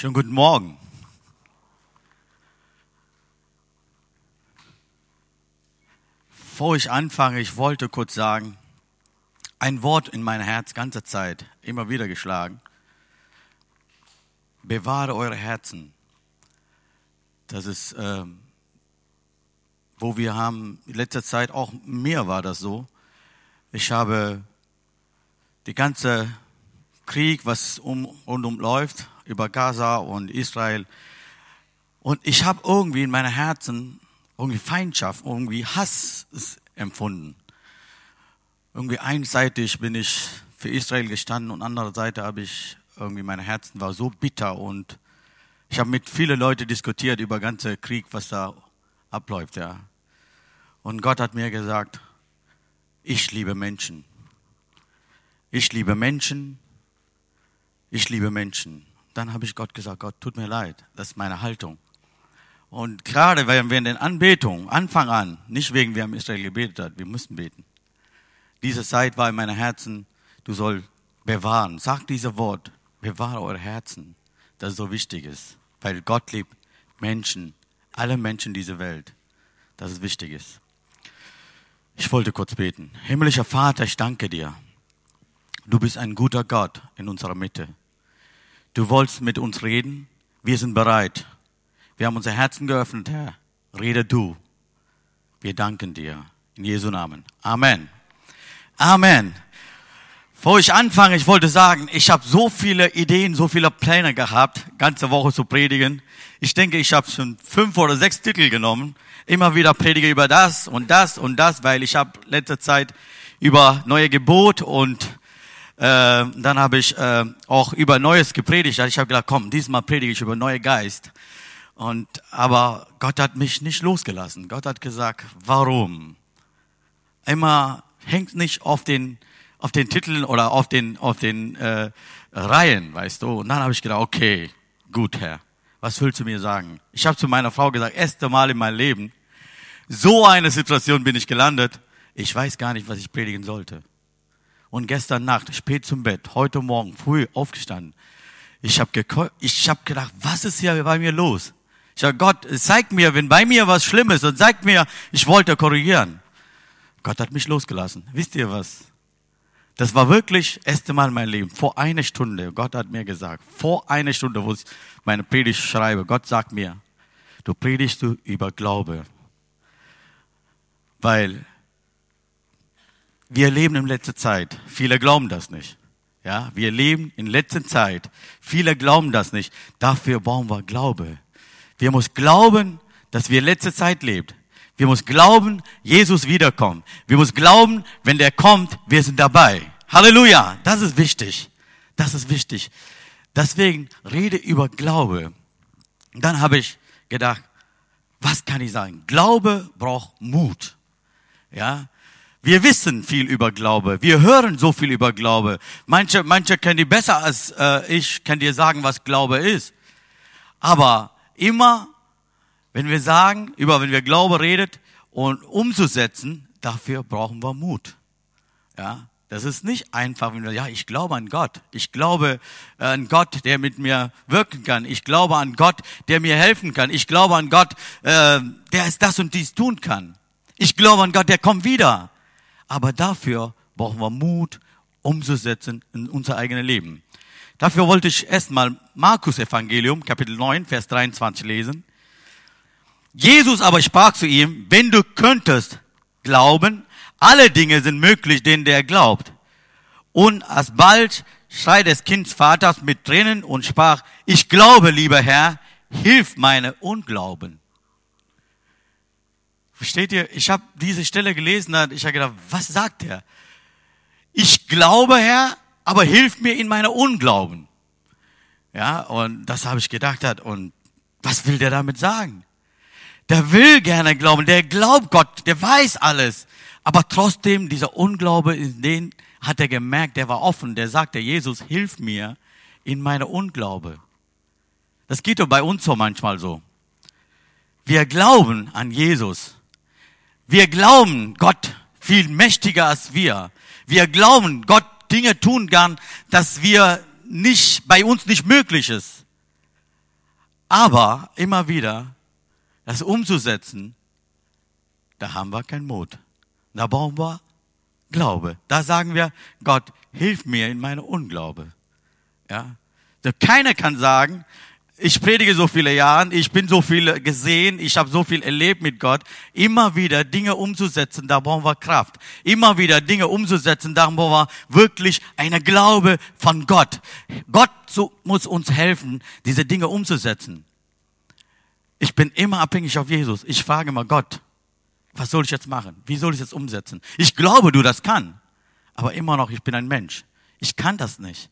Schönen guten Morgen. Bevor ich anfange, ich wollte kurz sagen, ein Wort in mein Herz ganze Zeit, immer wieder geschlagen. Bewahre eure Herzen. Das ist, ähm, wo wir haben, in letzter Zeit auch mir war das so. Ich habe die ganze Krieg, was um und um läuft, über Gaza und Israel. Und ich habe irgendwie in meinem Herzen irgendwie Feindschaft, irgendwie Hass empfunden. Irgendwie einseitig bin ich für Israel gestanden und andererseits habe ich irgendwie mein Herzen war so bitter und ich habe mit vielen Leuten diskutiert über ganze Krieg, was da abläuft, ja. Und Gott hat mir gesagt, ich liebe Menschen. Ich liebe Menschen. Ich liebe Menschen. Dann habe ich Gott gesagt, Gott, tut mir leid. Das ist meine Haltung. Und gerade wenn wir in den Anbetungen, Anfang an, nicht wegen wir haben Israel gebetet hat, wir mussten beten. Diese Zeit war in meinem Herzen, du soll bewahren. Sag dieses Wort, bewahre eure Herzen. Das ist so wichtig ist. Weil Gott liebt Menschen, alle Menschen dieser Welt. Das ist wichtig ist. Ich wollte kurz beten. Himmlischer Vater, ich danke dir. Du bist ein guter Gott in unserer Mitte. Du wolltest mit uns reden. Wir sind bereit. Wir haben unser Herzen geöffnet, Herr. Rede du. Wir danken dir. In Jesu Namen. Amen. Amen. Bevor ich anfange, ich wollte sagen, ich habe so viele Ideen, so viele Pläne gehabt, ganze Woche zu predigen. Ich denke, ich habe schon fünf oder sechs Titel genommen. Immer wieder predige über das und das und das, weil ich habe letzte Zeit über neue Gebot und äh, dann habe ich äh, auch über Neues gepredigt. Ich habe gedacht, komm, diesmal predige ich über neue Geist. Und aber Gott hat mich nicht losgelassen. Gott hat gesagt, warum? Immer hängt nicht auf den auf den Titeln oder auf den, auf den äh, Reihen, weißt du. Und dann habe ich gedacht, okay, gut, Herr, was willst du mir sagen? Ich habe zu meiner Frau gesagt, erste Mal in meinem Leben, so eine Situation bin ich gelandet, ich weiß gar nicht, was ich predigen sollte. Und gestern Nacht, spät zum Bett, heute Morgen, früh aufgestanden, ich habe ich hab gedacht, was ist hier bei mir los? Ich habe Gott, zeig mir, wenn bei mir was Schlimmes und zeig mir, ich wollte korrigieren. Gott hat mich losgelassen. Wisst ihr was? Das war wirklich das erste Mal in meinem Leben. Vor einer Stunde, Gott hat mir gesagt, vor einer Stunde, wo ich meine Predigt schreibe, Gott sagt mir, du predigst du über Glaube. Weil wir leben in letzter Zeit. Viele glauben das nicht. Ja, wir leben in letzter Zeit. Viele glauben das nicht. Dafür brauchen wir Glaube. Wir müssen glauben, dass wir in letzter Zeit leben. Wir müssen glauben, Jesus wiederkommt. Wir müssen glauben, wenn der kommt, wir sind dabei. Halleluja. Das ist wichtig. Das ist wichtig. Deswegen rede über Glaube. Und dann habe ich gedacht, was kann ich sagen? Glaube braucht Mut. Ja. Wir wissen viel über Glaube. Wir hören so viel über Glaube. Manche, manche kennen die besser als äh, ich, kann dir sagen, was Glaube ist. Aber immer wenn wir sagen, über wenn wir Glaube redet und umzusetzen, dafür brauchen wir Mut. Ja, das ist nicht einfach, wenn wir, ja, ich glaube an Gott. Ich glaube an Gott, der mit mir wirken kann. Ich glaube an Gott, der mir helfen kann. Ich glaube an Gott, äh, der es das und dies tun kann. Ich glaube an Gott, der kommt wieder. Aber dafür brauchen wir Mut, umzusetzen in unser eigenes Leben. Dafür wollte ich erstmal Markus Evangelium, Kapitel 9, Vers 23 lesen. Jesus aber sprach zu ihm, wenn du könntest glauben, alle Dinge sind möglich, denen der glaubt. Und alsbald schreit des Kindes Vaters mit Tränen und sprach, ich glaube, lieber Herr, hilf meine Unglauben. Versteht ihr? Ich habe diese Stelle gelesen, ich habe gedacht, was sagt er? Ich glaube, Herr, aber hilf mir in meiner Unglauben. Ja, und das habe ich gedacht und was will der damit sagen? der will gerne glauben, der glaubt Gott, der weiß alles. Aber trotzdem, dieser Unglaube, in den hat er gemerkt, der war offen, der sagte, Jesus, hilf mir in meiner Unglaube. Das geht doch bei uns so manchmal so. Wir glauben an Jesus. Wir glauben Gott viel mächtiger als wir. Wir glauben, Gott Dinge tun kann, dass wir nicht, bei uns nicht möglich ist. Aber immer wieder das umzusetzen, da haben wir keinen Mut. Da brauchen wir Glaube. Da sagen wir, Gott, hilf mir in meiner Unglaube. Ja. Keiner kann sagen, ich predige so viele Jahre, ich bin so viel gesehen, ich habe so viel erlebt mit Gott. Immer wieder Dinge umzusetzen, da brauchen wir Kraft. Immer wieder Dinge umzusetzen, da brauchen wir wirklich eine Glaube von Gott. Gott muss uns helfen, diese Dinge umzusetzen. Ich bin immer abhängig auf Jesus. Ich frage immer Gott, was soll ich jetzt machen? Wie soll ich es umsetzen? Ich glaube, du das kann. Aber immer noch, ich bin ein Mensch. Ich kann das nicht.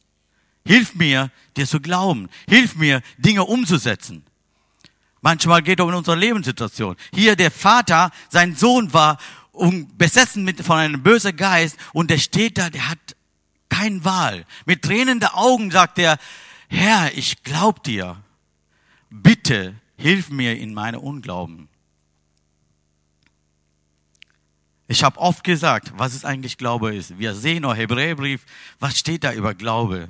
Hilf mir, dir zu glauben. Hilf mir, Dinge umzusetzen. Manchmal geht es um unsere Lebenssituation. Hier der Vater, sein Sohn war besessen mit, von einem bösen Geist und der steht da, der hat keine Wahl. Mit tränenden Augen sagt er, Herr, ich glaub dir. Bitte hilf mir in meine Unglauben. Ich habe oft gesagt, was es eigentlich Glaube ist. Wir sehen nur Hebräerbrief, was steht da über Glaube?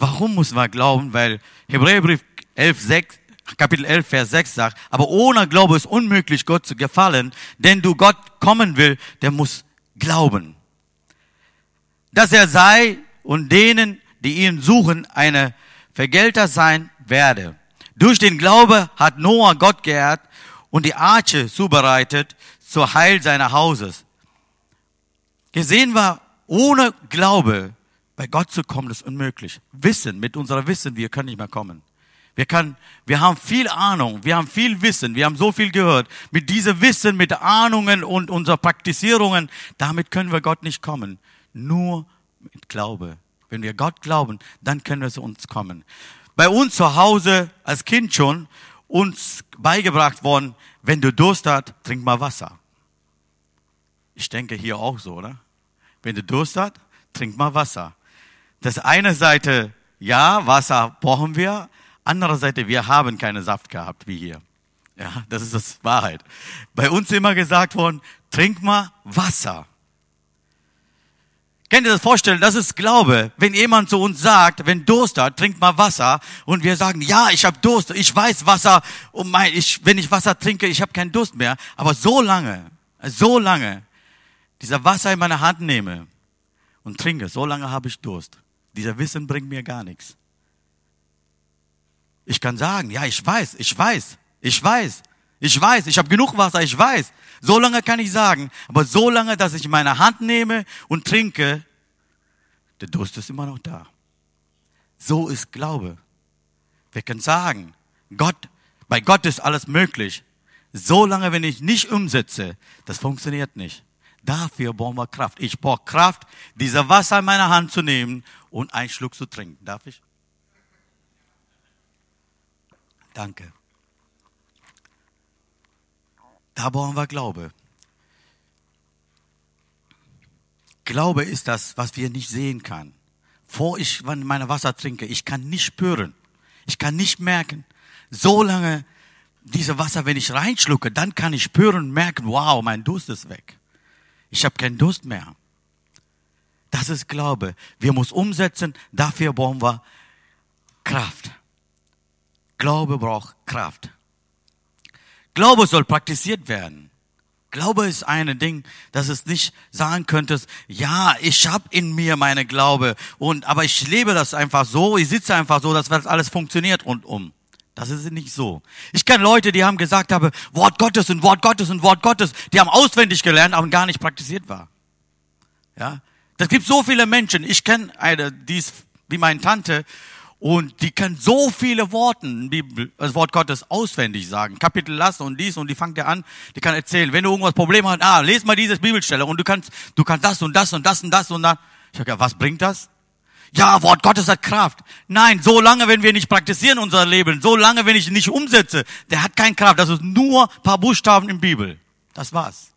Warum muss man glauben? Weil Hebräerbrief 11, 6, Kapitel 11, Vers 6 sagt, aber ohne Glaube ist unmöglich, Gott zu gefallen, denn du Gott kommen will, der muss glauben. Dass er sei und denen, die ihn suchen, eine Vergelter sein werde. Durch den Glaube hat Noah Gott geehrt und die Arche zubereitet zur Heil seiner Hauses. Gesehen war, ohne Glaube bei Gott zu kommen, ist unmöglich. Wissen, mit unserer Wissen, wir können nicht mehr kommen. Wir können, wir haben viel Ahnung, wir haben viel Wissen, wir haben so viel gehört. Mit diesem Wissen, mit Ahnungen und unserer Praktizierungen, damit können wir Gott nicht kommen. Nur mit Glaube. Wenn wir Gott glauben, dann können wir zu uns kommen. Bei uns zu Hause als Kind schon uns beigebracht worden, wenn du Durst hast, trink mal Wasser. Ich denke hier auch so, oder? Wenn du Durst hast, trink mal Wasser. Das eine Seite, ja, Wasser brauchen wir. Andere Seite, wir haben keine Saft gehabt, wie hier. Ja, das ist das Wahrheit. Bei uns immer gesagt worden, trink mal Wasser. Könnt ihr das vorstellen? Das ist Glaube. Wenn jemand zu uns sagt, wenn Durst hat, trink mal Wasser. Und wir sagen, ja, ich habe Durst, ich weiß Wasser. Und mein, ich, wenn ich Wasser trinke, ich habe keinen Durst mehr. Aber so lange, so lange, dieser Wasser in meine Hand nehme und trinke, so lange habe ich Durst. Dieser Wissen bringt mir gar nichts. Ich kann sagen, ja, ich weiß, ich weiß, ich weiß, ich weiß, ich habe genug Wasser, ich weiß. So lange kann ich sagen, aber so lange, dass ich meine Hand nehme und trinke, der Durst ist immer noch da. So ist Glaube. Wir können sagen, Gott, bei Gott ist alles möglich. So lange, wenn ich nicht umsetze, das funktioniert nicht. Dafür brauchen wir Kraft. Ich brauche Kraft, diese Wasser in meine Hand zu nehmen und einen Schluck zu trinken. Darf ich? Danke. Da brauchen wir Glaube. Glaube ist das, was wir nicht sehen kann. Vor ich meine Wasser trinke, ich kann nicht spüren. Ich kann nicht merken. So lange diese Wasser, wenn ich reinschlucke, dann kann ich spüren und merken, wow, mein Durst ist weg. Ich habe keinen Durst mehr. Das ist Glaube. Wir müssen umsetzen, dafür brauchen wir Kraft. Glaube braucht Kraft. Glaube soll praktiziert werden. Glaube ist ein Ding, dass es nicht sagen könntest, ja, ich habe in mir meine Glaube und aber ich lebe das einfach so, ich sitze einfach so, dass alles funktioniert rundum. Das ist nicht so. Ich kenne Leute, die haben gesagt haben, Wort Gottes und Wort Gottes und Wort Gottes, die haben auswendig gelernt, aber gar nicht praktiziert war. Ja, das gibt so viele Menschen. Ich kenne eine, die ist wie meine Tante und die kann so viele Worte, das Wort Gottes auswendig sagen. Kapitel lassen und dies und die fängt ja an, die kann erzählen, wenn du irgendwas Problem hast, ah, lese mal dieses Bibelstelle und du kannst, du kannst das und das und das und das und dann. Ich sage, ja, was bringt das? Ja, Wort Gottes hat Kraft. Nein, so lange, wenn wir nicht praktizieren unser Leben, so lange, wenn ich nicht umsetze, der hat keine Kraft. Das ist nur paar Buchstaben in Bibel. Das war's.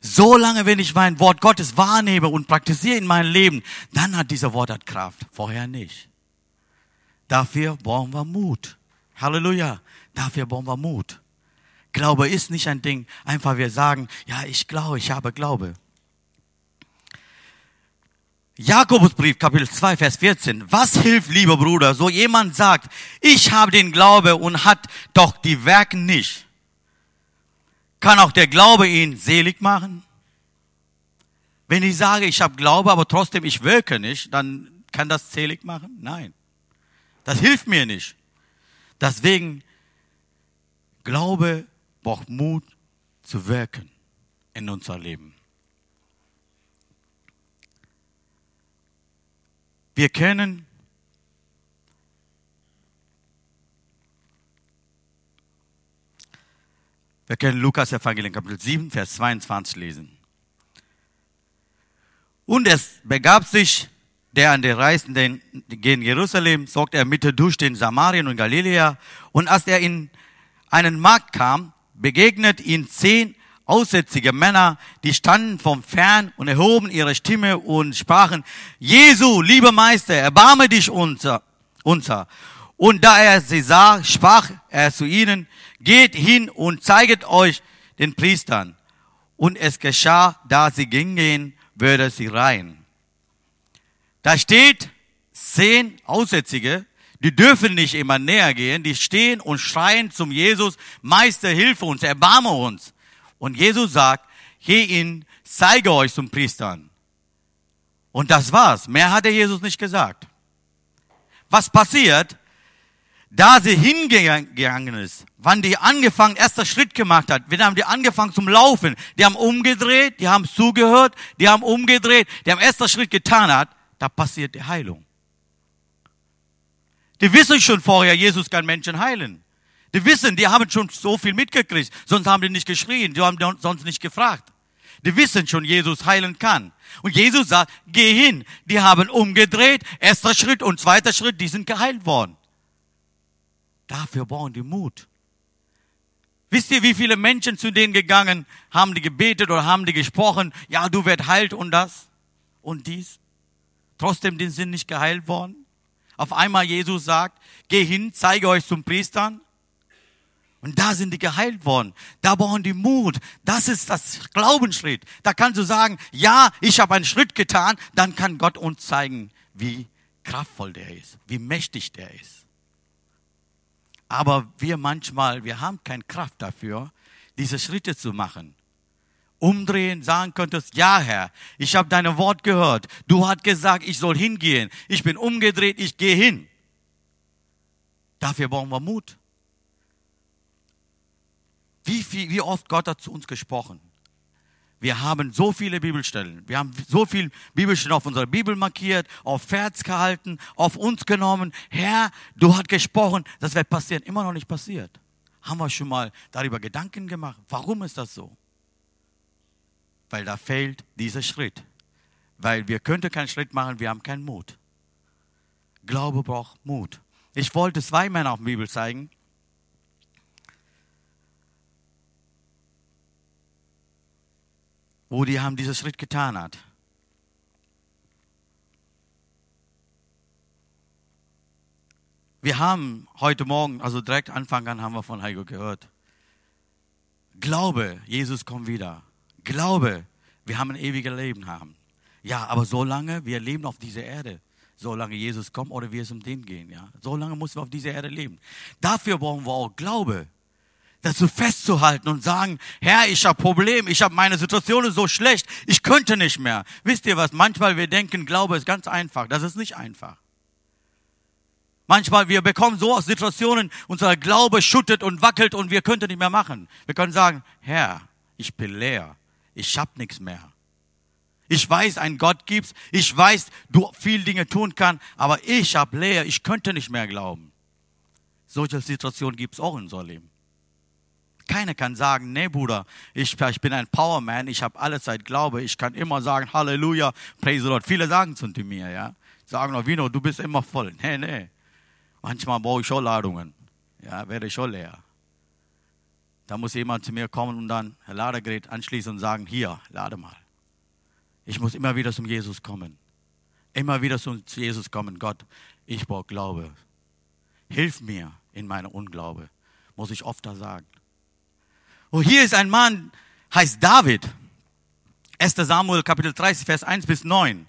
So lange, wenn ich mein Wort Gottes wahrnehme und praktiziere in meinem Leben, dann hat dieser Wort hat Kraft. Vorher nicht. Dafür brauchen wir Mut. Halleluja. Dafür brauchen wir Mut. Glaube ist nicht ein Ding, einfach wir sagen, ja, ich glaube, ich habe Glaube. Jakobusbrief, Kapitel 2, Vers 14. Was hilft, lieber Bruder, so jemand sagt, ich habe den Glaube und hat doch die Werke nicht? Kann auch der Glaube ihn selig machen? Wenn ich sage, ich habe Glaube, aber trotzdem ich wirke nicht, dann kann das selig machen? Nein. Das hilft mir nicht. Deswegen, Glaube braucht Mut zu wirken in unser Leben. Wir können Wir können Lukas Evangelium Kapitel 7, Vers 22 lesen. Und es begab sich, der an der Reisenden gen Jerusalem, zog er Mitte durch den Samarien und Galiläa. Und als er in einen Markt kam, begegnet ihn zehn aussätzige Männer, die standen vom Fern und erhoben ihre Stimme und sprachen, Jesu, lieber Meister, erbarme dich unser, unser. Und da er sie sah, sprach er zu ihnen, geht hin und zeiget euch den Priestern. Und es geschah, da sie gingen, würde sie rein. Da steht zehn Aussätzige, die dürfen nicht immer näher gehen, die stehen und schreien zum Jesus, Meister, hilf uns, erbarme uns. Und Jesus sagt, geh ihn, zeige euch zum Priestern. Und das war's. Mehr hat der Jesus nicht gesagt. Was passiert? Da sie hingegangen ist, wann die angefangen, erster Schritt gemacht hat, wir haben die angefangen zum Laufen, die haben umgedreht, die haben zugehört, die haben umgedreht, die haben erster Schritt getan hat, da passiert die Heilung. Die wissen schon vorher, Jesus kann Menschen heilen. Die wissen, die haben schon so viel mitgekriegt, sonst haben die nicht geschrien, die haben sonst nicht gefragt. Die wissen schon, Jesus heilen kann. Und Jesus sagt, geh hin. Die haben umgedreht, erster Schritt und zweiter Schritt, die sind geheilt worden. Dafür brauchen die Mut. Wisst ihr, wie viele Menschen zu denen gegangen, haben die gebetet oder haben die gesprochen, ja, du wirst heilt und das und dies. Trotzdem die sind nicht geheilt worden. Auf einmal Jesus sagt, geh hin, zeige euch zum Priestern. Und da sind die geheilt worden. Da brauchen die Mut. Das ist das Glaubensschritt. Da kannst du sagen, ja, ich habe einen Schritt getan. Dann kann Gott uns zeigen, wie kraftvoll der ist, wie mächtig der ist. Aber wir manchmal, wir haben keine Kraft dafür, diese Schritte zu machen. Umdrehen, sagen könntest, ja Herr, ich habe dein Wort gehört. Du hast gesagt, ich soll hingehen. Ich bin umgedreht, ich gehe hin. Dafür brauchen wir Mut. Wie, viel, wie oft Gott hat zu uns gesprochen. Wir haben so viele Bibelstellen. Wir haben so viele Bibelstellen auf unserer Bibel markiert, auf Herz gehalten, auf uns genommen. Herr, du hast gesprochen, das wird passieren. Immer noch nicht passiert. Haben wir schon mal darüber Gedanken gemacht? Warum ist das so? Weil da fehlt dieser Schritt. Weil wir könnten keinen Schritt machen, wir haben keinen Mut. Glaube braucht Mut. Ich wollte zwei Männer auf der Bibel zeigen. Wo die haben diesen Schritt getan hat. Wir haben heute Morgen, also direkt Anfang an, haben wir von Heiko gehört. Glaube, Jesus kommt wieder. Glaube, wir haben ein ewiges Leben haben. Ja, aber solange wir leben auf dieser Erde, solange Jesus kommt oder wir es um den gehen, ja, solange müssen wir auf dieser Erde leben. Dafür brauchen wir auch Glaube dazu festzuhalten und sagen, Herr, ich habe Probleme, ich habe meine Situation ist so schlecht, ich könnte nicht mehr. Wisst ihr was? Manchmal wir denken, Glaube ist ganz einfach. Das ist nicht einfach. Manchmal wir bekommen so aus Situationen, unser Glaube schüttet und wackelt und wir könnten nicht mehr machen. Wir können sagen, Herr, ich bin leer, ich habe nichts mehr. Ich weiß, ein Gott gibt's, ich weiß, du viel Dinge tun kann, aber ich habe leer, ich könnte nicht mehr glauben. Solche Situationen gibt's auch in unserem Leben. Keiner kann sagen, nee Bruder, ich, ich bin ein Powerman, ich habe alle Zeit Glaube, ich kann immer sagen, Halleluja, praise the Lord. Viele sagen zu mir, ja, sagen noch, Vino, du bist immer voll. Nee, nee, manchmal brauche ich schon Ladungen, ja, werde ich schon leer. Da muss jemand zu mir kommen und dann ein Ladegerät anschließen und sagen, hier, lade mal. Ich muss immer wieder zum Jesus kommen. Immer wieder zu Jesus kommen. Gott, ich brauche Glaube. Hilf mir in meiner Unglaube, muss ich oft da sagen. Und hier ist ein Mann, heißt David. 1. Samuel Kapitel 30, Vers 1 bis 9.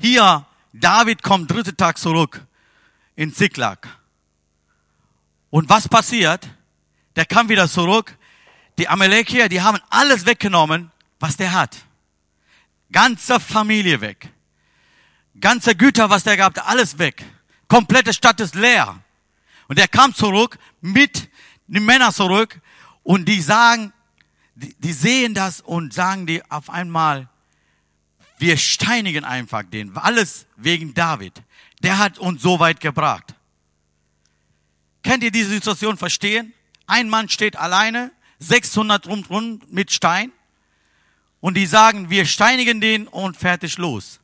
Hier, David kommt dritte Tag zurück in Ziklag. Und was passiert? Der kam wieder zurück. Die Amalekier, die haben alles weggenommen, was der hat. Ganze Familie weg. Ganze Güter, was der gehabt, alles weg. Komplette Stadt ist leer. Und er kam zurück mit den Männern zurück und die sagen, die, die sehen das und sagen die auf einmal, wir steinigen einfach den. Alles wegen David. Der hat uns so weit gebracht. Könnt ihr diese Situation verstehen? Ein Mann steht alleine, 600 rundherum mit Stein und die sagen, wir steinigen den und fertig los.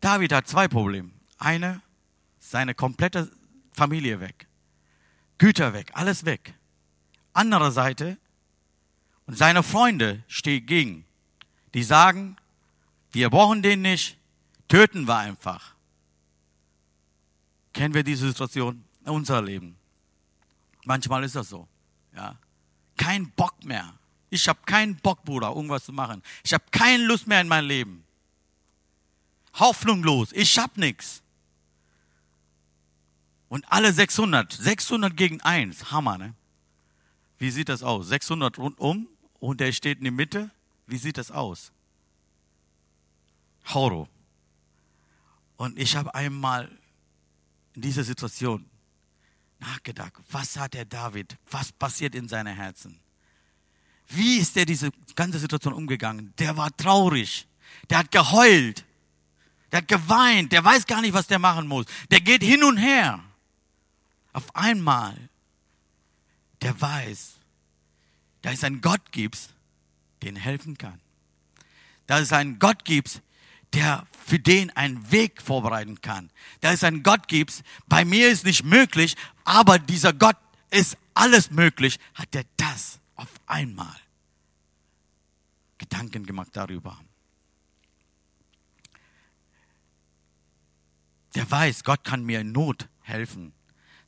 David hat zwei Probleme. Eine, seine komplette Familie weg. Güter weg, alles weg. Andere Seite, und seine Freunde stehen gegen. Die sagen, wir brauchen den nicht, töten wir einfach. Kennen wir diese Situation in unserem Leben? Manchmal ist das so. Ja. Kein Bock mehr. Ich habe keinen Bock, Bruder, irgendwas zu machen. Ich habe keine Lust mehr in mein Leben. Hoffnungslos. Ich habe nichts. Und alle 600, 600 gegen 1, Hammer, ne? Wie sieht das aus? 600 rundum und der steht in der Mitte. Wie sieht das aus? Horror. Und ich habe einmal in dieser Situation nachgedacht, was hat der David, was passiert in seinem Herzen? Wie ist er diese ganze Situation umgegangen? Der war traurig, der hat geheult, der hat geweint, der weiß gar nicht, was der machen muss. Der geht hin und her. Auf einmal, der weiß, da es einen Gott gibt, den helfen kann. Da es einen Gott gibt, der für den einen Weg vorbereiten kann. Da es einen Gott gibt, bei mir ist nicht möglich, aber dieser Gott ist alles möglich, hat er das auf einmal Gedanken gemacht darüber. Der weiß, Gott kann mir in Not helfen.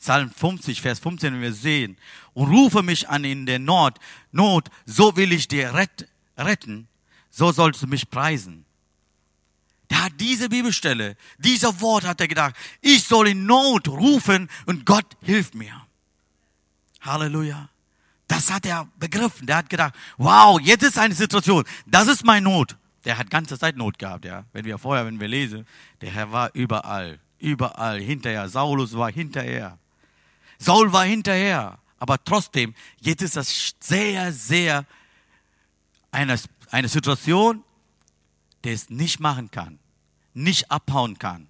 Psalm 50, Vers 15, wenn wir sehen, und rufe mich an in der Not, Not, so will ich dir retten, so sollst du mich preisen. Der hat diese Bibelstelle, dieser Wort hat er gedacht, ich soll in Not rufen und Gott hilft mir. Halleluja. Das hat er begriffen. Der hat gedacht, wow, jetzt ist eine Situation, das ist meine Not. Der hat ganze Zeit Not gehabt, ja. Wenn wir vorher, wenn wir lesen, der Herr war überall, überall hinterher. Saulus war hinterher. Saul war hinterher. Aber trotzdem, jetzt ist das sehr, sehr eine, eine Situation, der es nicht machen kann, nicht abhauen kann.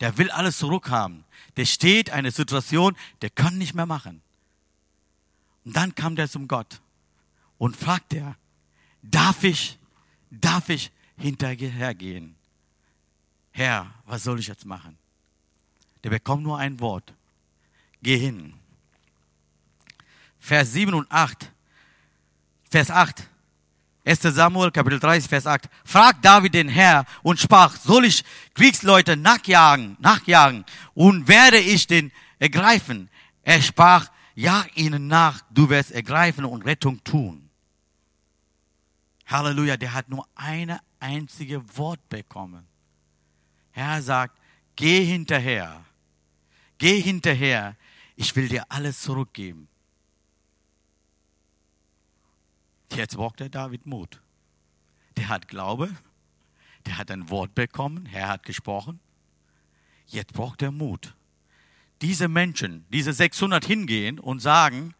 Der will alles zurückhaben. Der steht eine Situation, der kann nicht mehr machen. Und dann kam der zum Gott und fragt er, darf ich, darf ich hinterher gehen? Herr, was soll ich jetzt machen? Der bekommt nur ein Wort. Geh hin. Vers 7 und 8. Vers 8. 1. Samuel, Kapitel 30, Vers 8. Frag David den Herr und sprach, soll ich Kriegsleute nachjagen, nachjagen und werde ich den ergreifen? Er sprach, jag ihnen nach, du wirst ergreifen und Rettung tun. Halleluja, der hat nur eine einzige Wort bekommen. Herr sagt, geh hinterher, geh hinterher, ich will dir alles zurückgeben. Jetzt braucht der David Mut. Der hat Glaube, der hat ein Wort bekommen, Herr hat gesprochen. Jetzt braucht er Mut. Diese Menschen, diese 600 hingehen und sagen,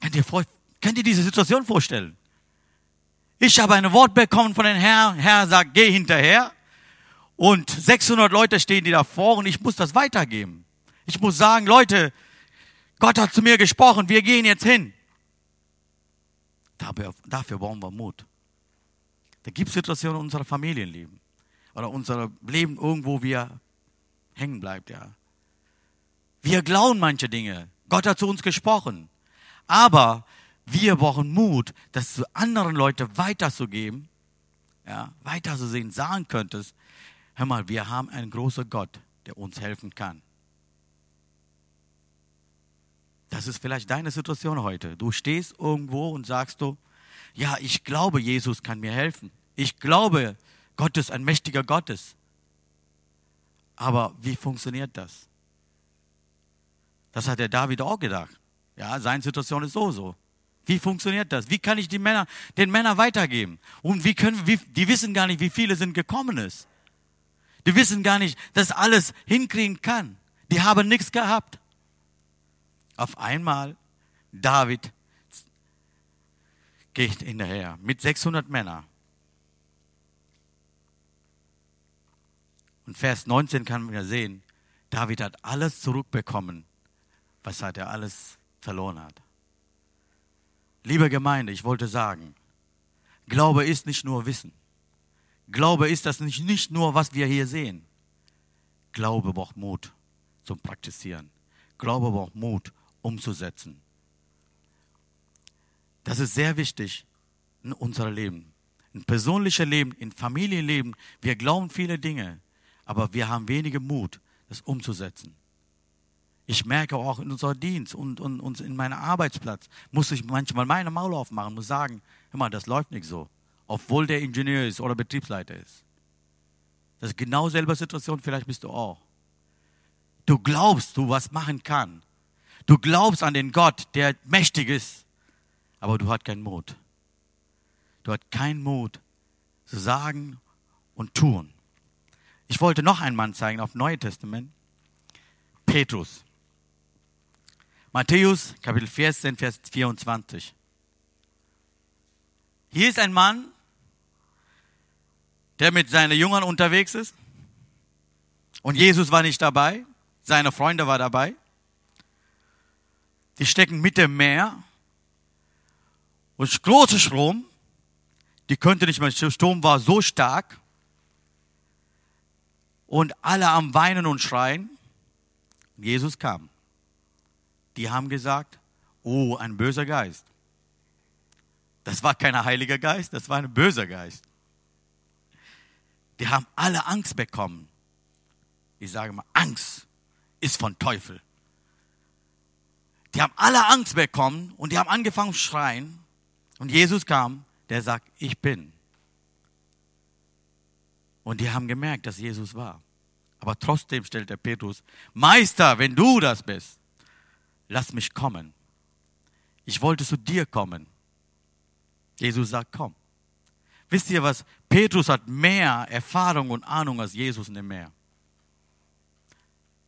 könnt ihr, könnt ihr diese Situation vorstellen? Ich habe ein Wort bekommen von dem Herrn, Herr sagt, geh hinterher. Und 600 Leute stehen die davor und ich muss das weitergeben. Ich muss sagen, Leute, Gott hat zu mir gesprochen, wir gehen jetzt hin. Dafür, dafür brauchen wir Mut. Da gibt es Situationen in unserem Familienleben oder unser Leben irgendwo, wo wir hängen bleibt, ja. Wir glauben manche Dinge. Gott hat zu uns gesprochen. Aber wir brauchen Mut, das zu anderen Leuten weiterzugeben, ja, weiterzusehen, sagen könntest, hör mal, wir haben einen großen Gott, der uns helfen kann. Das ist vielleicht deine Situation heute. Du stehst irgendwo und sagst du, ja, ich glaube, Jesus kann mir helfen. Ich glaube, Gott ist ein mächtiger Gottes. Aber wie funktioniert das? Das hat der David auch gedacht. Ja, seine Situation ist so so. Wie funktioniert das? Wie kann ich die Männer, den Männern weitergeben? Und wie können, wie, die wissen gar nicht, wie viele sind gekommen ist. Die wissen gar nicht, dass alles hinkriegen kann. Die haben nichts gehabt. Auf einmal David geht hinterher mit 600 Männern. Und Vers 19 kann man ja sehen, David hat alles zurückbekommen, was hat er alles verloren hat. Liebe Gemeinde, ich wollte sagen, Glaube ist nicht nur Wissen. Glaube ist das nicht, nicht nur, was wir hier sehen. Glaube braucht Mut zum Praktizieren. Glaube braucht Mut umzusetzen. Das ist sehr wichtig in unserem Leben. Ein persönliches Leben, in Familienleben. Wir glauben viele Dinge, aber wir haben wenige Mut, das umzusetzen. Ich merke auch in unserem Dienst und, und, und in meinem Arbeitsplatz, muss ich manchmal meine Maul aufmachen und sagen, hör mal, das läuft nicht so, obwohl der Ingenieur ist oder Betriebsleiter ist. Das ist genau selbe Situation, vielleicht bist du auch. Du glaubst, du was machen kann. Du glaubst an den Gott, der mächtig ist, aber du hast keinen Mut. Du hast keinen Mut zu sagen und tun. Ich wollte noch einen Mann zeigen auf Neue Testament. Petrus. Matthäus Kapitel 14, Vers 24. Hier ist ein Mann, der mit seinen Jüngern unterwegs ist. Und Jesus war nicht dabei, seine Freunde waren dabei. Die stecken mit dem Meer. Und großer Strom, die könnte nicht mehr, der Sturm war so stark. Und alle am Weinen und Schreien. Jesus kam. Die haben gesagt, oh, ein böser Geist. Das war kein heiliger Geist, das war ein böser Geist. Die haben alle Angst bekommen. Ich sage mal, Angst ist von Teufel. Die haben alle Angst bekommen und die haben angefangen zu schreien. Und Jesus kam, der sagt, ich bin. Und die haben gemerkt, dass Jesus war. Aber trotzdem stellt der Petrus, Meister, wenn du das bist, lass mich kommen. Ich wollte zu dir kommen. Jesus sagt, komm. Wisst ihr was? Petrus hat mehr Erfahrung und Ahnung als Jesus in dem Meer.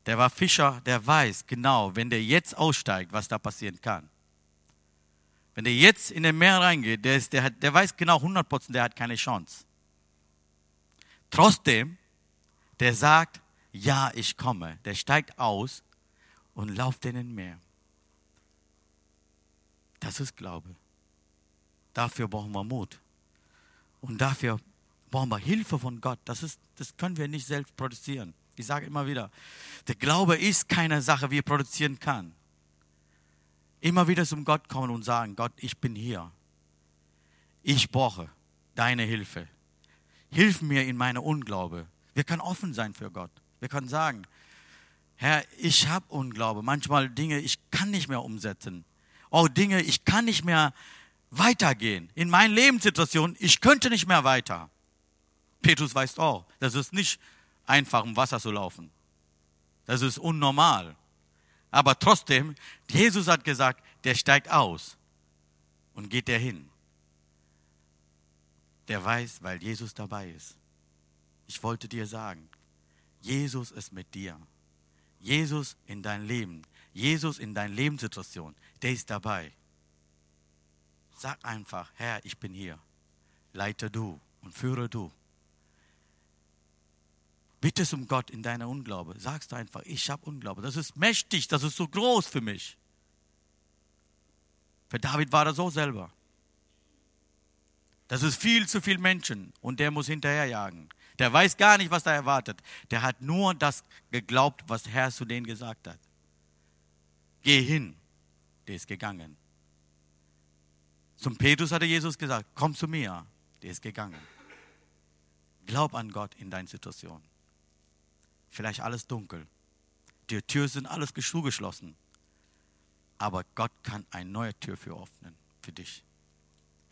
Der war Fischer, der weiß genau, wenn der jetzt aussteigt, was da passieren kann. Wenn der jetzt in den Meer reingeht, der, ist, der, hat, der weiß genau 100 Prozent, der hat keine Chance. Trotzdem, der sagt, ja, ich komme. Der steigt aus und lauft in den Meer. Das ist Glaube. Dafür brauchen wir Mut. Und dafür brauchen wir Hilfe von Gott. Das, ist, das können wir nicht selbst produzieren. Ich sage immer wieder, der Glaube ist keine Sache, wie er produzieren kann. Immer wieder zum Gott kommen und sagen, Gott, ich bin hier. Ich brauche deine Hilfe. Hilf mir in meiner Unglaube. Wir können offen sein für Gott. Wir können sagen, Herr, ich habe Unglaube. Manchmal Dinge, ich kann nicht mehr umsetzen. Auch Dinge, ich kann nicht mehr weitergehen. In meiner Lebenssituation, ich könnte nicht mehr weiter. Petrus weiß auch, das ist nicht einfach, um Wasser zu laufen. Das ist unnormal. Aber trotzdem, Jesus hat gesagt, der steigt aus und geht der hin. Der weiß, weil Jesus dabei ist. Ich wollte dir sagen, Jesus ist mit dir. Jesus in dein Leben. Jesus in deiner Lebenssituation. Der ist dabei. Sag einfach, Herr, ich bin hier. Leite du und führe du. Bitte um Gott in deiner Unglaube. Sagst du einfach, ich habe Unglaube. Das ist mächtig, das ist so groß für mich. Für David war das so selber. Das ist viel zu viel Menschen und der muss hinterherjagen. Der weiß gar nicht, was da erwartet. Der hat nur das geglaubt, was der Herr zu denen gesagt hat. Geh hin. Der ist gegangen. Zum Petrus hatte Jesus gesagt, komm zu mir. Der ist gegangen. Glaub an Gott in deiner Situation vielleicht alles dunkel. Die Türen sind alles zugeschlossen. Aber Gott kann eine neue Tür für öffnen, für dich.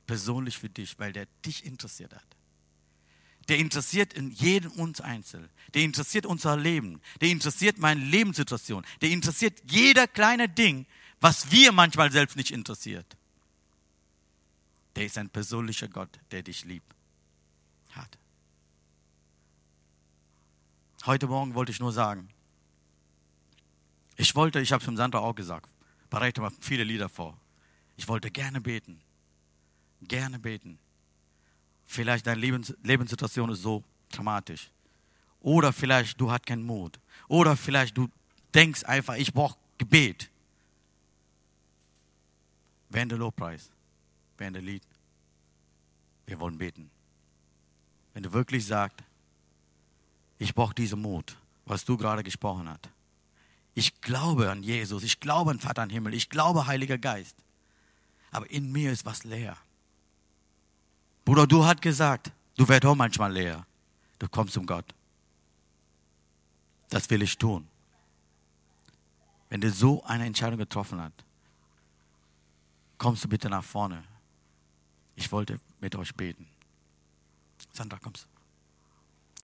Persönlich für dich, weil der dich interessiert hat. der interessiert in jedem uns einzeln. Der interessiert unser Leben. Der interessiert meine Lebenssituation. Der interessiert jeder kleine Ding, was wir manchmal selbst nicht interessiert. Der ist ein persönlicher Gott, der dich liebt hat. Heute Morgen wollte ich nur sagen, ich wollte, ich habe es dem Sandra auch gesagt, bereite mal viele Lieder vor. Ich wollte gerne beten. Gerne beten. Vielleicht deine Lebens Lebenssituation ist so dramatisch. Oder vielleicht du hast keinen Mut. Oder vielleicht du denkst einfach, ich brauche Gebet. Während der Lobpreis, während der Lied. Wir wollen beten. Wenn du wirklich sagst, ich brauche diesen Mut, was du gerade gesprochen hast. Ich glaube an Jesus, ich glaube an Vater im Himmel, ich glaube Heiliger Geist. Aber in mir ist was leer. Bruder, du hast gesagt, du wirst auch manchmal leer. Du kommst zum Gott. Das will ich tun. Wenn du so eine Entscheidung getroffen hast, kommst du bitte nach vorne. Ich wollte mit euch beten. Sandra, kommst du?